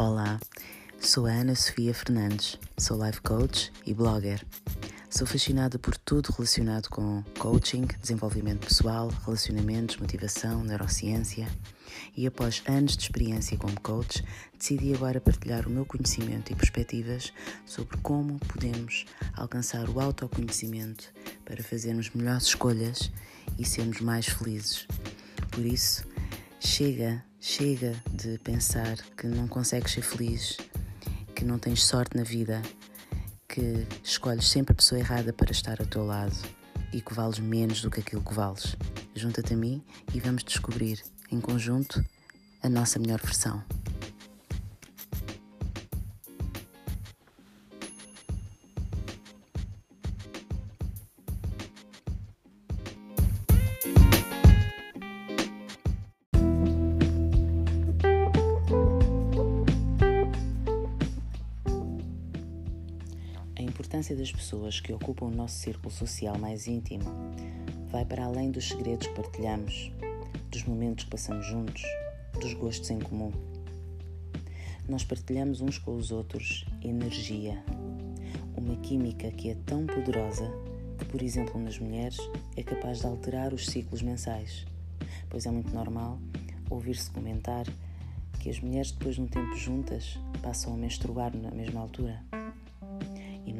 Olá, sou a Ana Sofia Fernandes, sou life coach e blogger. Sou fascinada por tudo relacionado com coaching, desenvolvimento pessoal, relacionamentos, motivação, neurociência. E após anos de experiência como coach, decidi agora partilhar o meu conhecimento e perspectivas sobre como podemos alcançar o autoconhecimento para fazermos melhores escolhas e sermos mais felizes. Por isso, chega Chega de pensar que não consegues ser feliz, que não tens sorte na vida, que escolhes sempre a pessoa errada para estar ao teu lado e que vales menos do que aquilo que vales. Junta-te a mim e vamos descobrir, em conjunto, a nossa melhor versão. Importância das pessoas que ocupam o nosso círculo social mais íntimo vai para além dos segredos que partilhamos, dos momentos que passamos juntos, dos gostos em comum. Nós partilhamos uns com os outros energia, uma química que é tão poderosa que, por exemplo, nas mulheres é capaz de alterar os ciclos mensais, pois é muito normal ouvir-se comentar que as mulheres, depois de um tempo juntas, passam a menstruar na mesma altura.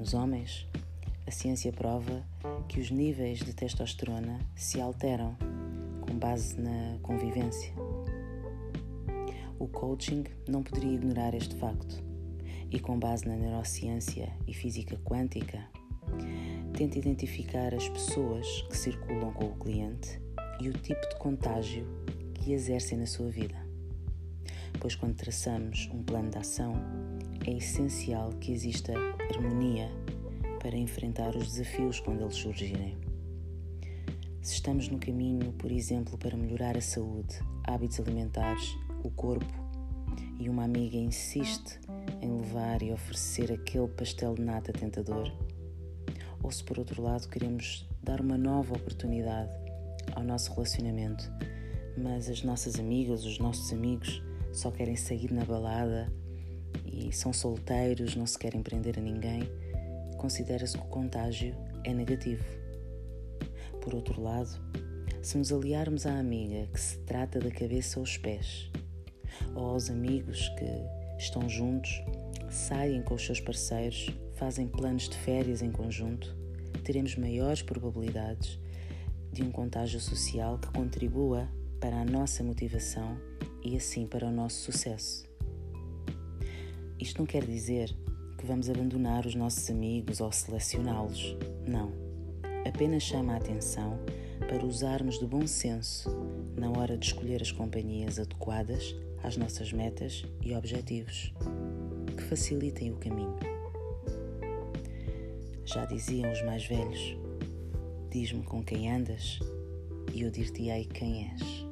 Nos homens, a ciência prova que os níveis de testosterona se alteram com base na convivência. O coaching não poderia ignorar este facto e, com base na neurociência e física quântica, tenta identificar as pessoas que circulam com o cliente e o tipo de contágio que exercem na sua vida. Pois, quando traçamos um plano de ação, é essencial que exista harmonia para enfrentar os desafios quando eles surgirem. Se estamos no caminho, por exemplo, para melhorar a saúde, hábitos alimentares, o corpo, e uma amiga insiste em levar e oferecer aquele pastel de nata tentador, ou se por outro lado queremos dar uma nova oportunidade ao nosso relacionamento, mas as nossas amigas, os nossos amigos só querem sair na balada e são solteiros, não se querem prender a ninguém, considera-se que o contágio é negativo. Por outro lado, se nos aliarmos à amiga que se trata da cabeça aos pés, ou aos amigos que estão juntos, saem com os seus parceiros, fazem planos de férias em conjunto, teremos maiores probabilidades de um contágio social que contribua para a nossa motivação e assim para o nosso sucesso. Isto não quer dizer que vamos abandonar os nossos amigos ou selecioná-los. Não. Apenas chama a atenção para usarmos do bom senso na hora de escolher as companhias adequadas às nossas metas e objetivos, que facilitem o caminho. Já diziam os mais velhos: Diz-me com quem andas e eu dir-te-ei quem és.